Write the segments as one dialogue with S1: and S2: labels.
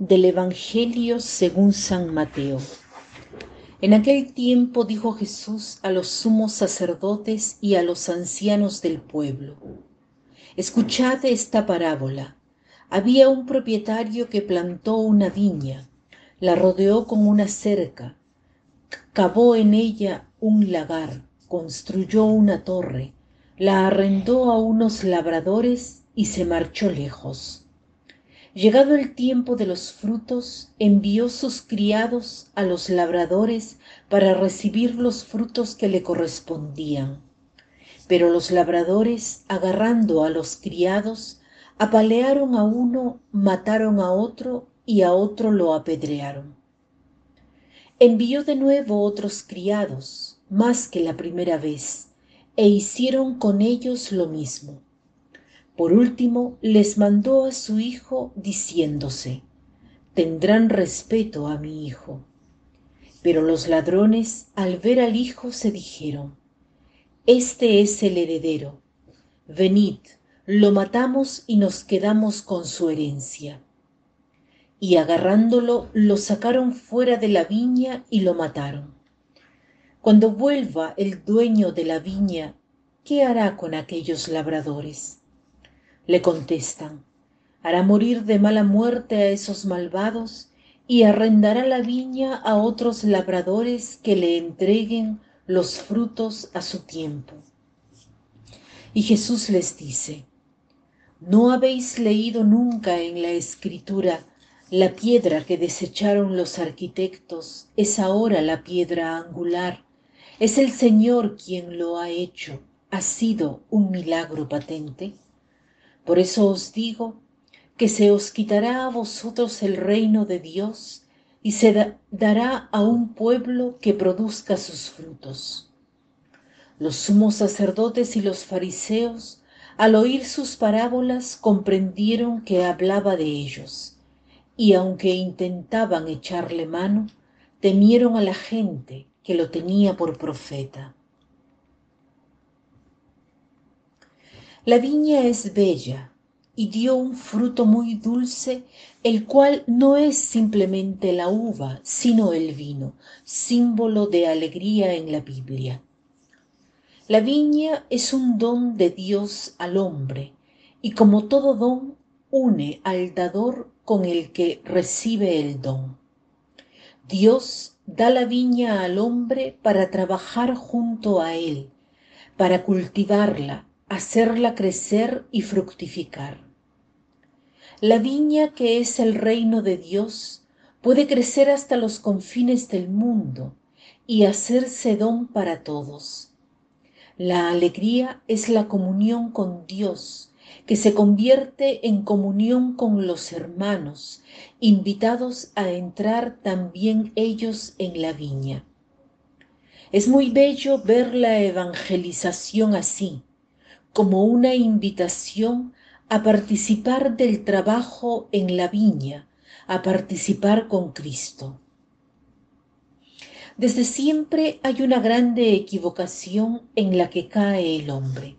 S1: Del Evangelio según San Mateo. En aquel tiempo dijo Jesús a los sumos sacerdotes y a los ancianos del pueblo, Escuchad esta parábola. Había un propietario que plantó una viña, la rodeó con una cerca, cavó en ella un lagar, construyó una torre, la arrendó a unos labradores y se marchó lejos. Llegado el tiempo de los frutos, envió sus criados a los labradores para recibir los frutos que le correspondían. Pero los labradores, agarrando a los criados, apalearon a uno, mataron a otro y a otro lo apedrearon. Envió de nuevo otros criados, más que la primera vez, e hicieron con ellos lo mismo. Por último, les mandó a su hijo diciéndose, tendrán respeto a mi hijo. Pero los ladrones, al ver al hijo, se dijeron, este es el heredero, venid, lo matamos y nos quedamos con su herencia. Y agarrándolo, lo sacaron fuera de la viña y lo mataron. Cuando vuelva el dueño de la viña, ¿qué hará con aquellos labradores? Le contestan, hará morir de mala muerte a esos malvados y arrendará la viña a otros labradores que le entreguen los frutos a su tiempo. Y Jesús les dice, ¿no habéis leído nunca en la escritura la piedra que desecharon los arquitectos es ahora la piedra angular? Es el Señor quien lo ha hecho. ¿Ha sido un milagro patente? Por eso os digo que se os quitará a vosotros el reino de Dios y se dará a un pueblo que produzca sus frutos. Los sumos sacerdotes y los fariseos, al oír sus parábolas, comprendieron que hablaba de ellos, y aunque intentaban echarle mano, temieron a la gente que lo tenía por profeta. La viña es bella y dio un fruto muy dulce, el cual no es simplemente la uva, sino el vino, símbolo de alegría en la Biblia. La viña es un don de Dios al hombre, y como todo don, une al dador con el que recibe el don. Dios da la viña al hombre para trabajar junto a él, para cultivarla, hacerla crecer y fructificar. La viña que es el reino de Dios puede crecer hasta los confines del mundo y hacerse don para todos. La alegría es la comunión con Dios, que se convierte en comunión con los hermanos, invitados a entrar también ellos en la viña. Es muy bello ver la evangelización así, como una invitación a participar del trabajo en la viña, a participar con Cristo. Desde siempre hay una grande equivocación en la que cae el hombre.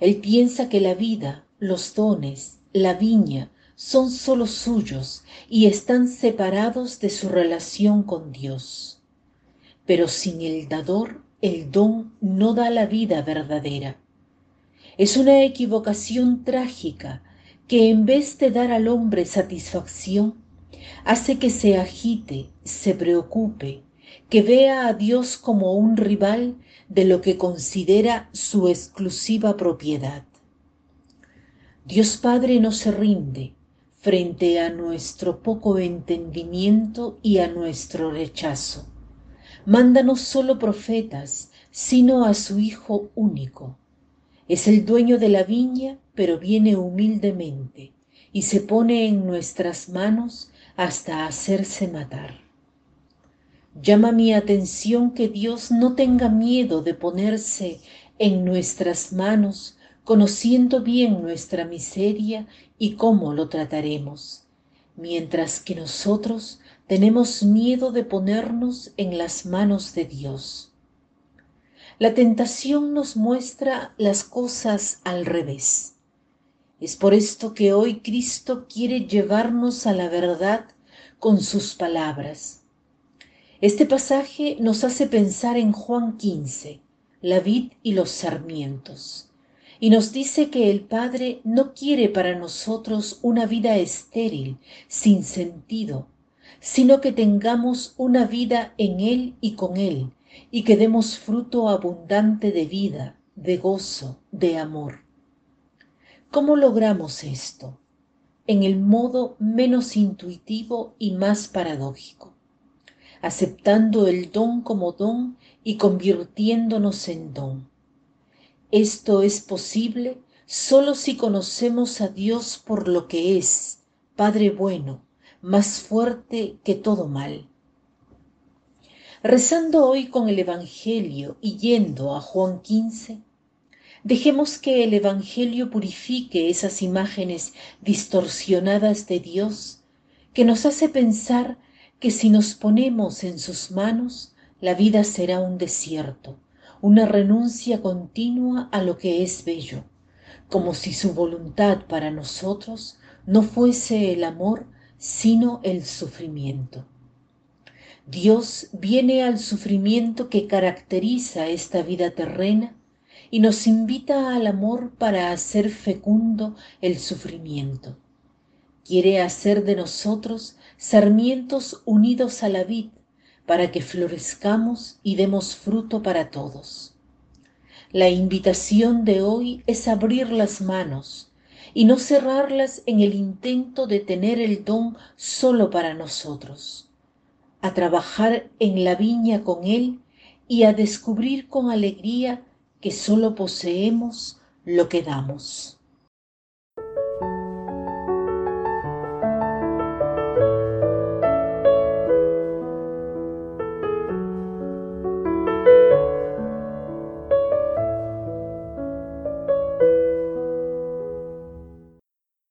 S1: Él piensa que la vida, los dones, la viña son sólo suyos y están separados de su relación con Dios. Pero sin el dador, el don no da la vida verdadera. Es una equivocación trágica que en vez de dar al hombre satisfacción, hace que se agite, se preocupe, que vea a Dios como un rival de lo que considera su exclusiva propiedad. Dios Padre no se rinde frente a nuestro poco entendimiento y a nuestro rechazo. Manda no solo profetas, sino a su Hijo único es el dueño de la viña, pero viene humildemente y se pone en nuestras manos hasta hacerse matar. Llama mi atención que Dios no tenga miedo de ponerse en nuestras manos, conociendo bien nuestra miseria y cómo lo trataremos, mientras que nosotros tenemos miedo de ponernos en las manos de Dios. La tentación nos muestra las cosas al revés. Es por esto que hoy Cristo quiere llevarnos a la verdad con sus palabras. Este pasaje nos hace pensar en Juan 15, la vid y los sarmientos, y nos dice que el Padre no quiere para nosotros una vida estéril, sin sentido, sino que tengamos una vida en Él y con Él, y que demos fruto abundante de vida, de gozo, de amor. ¿Cómo logramos esto? En el modo menos intuitivo y más paradójico, aceptando el don como don y convirtiéndonos en don. Esto es posible solo si conocemos a Dios por lo que es, Padre bueno, más fuerte que todo mal. Rezando hoy con el Evangelio y yendo a Juan 15, Dejemos que el Evangelio purifique esas imágenes distorsionadas de Dios que nos hace pensar que si nos ponemos en sus manos, la vida será un desierto, una renuncia continua a lo que es bello, como si su voluntad para nosotros no fuese el amor, sino el sufrimiento. Dios viene al sufrimiento que caracteriza esta vida terrena y nos invita al amor para hacer fecundo el sufrimiento. Quiere hacer de nosotros sarmientos unidos a la vid para que florezcamos y demos fruto para todos. La invitación de hoy es abrir las manos y no cerrarlas en el intento de tener el don solo para nosotros, a trabajar en la viña con Él y a descubrir con alegría que solo poseemos lo que damos.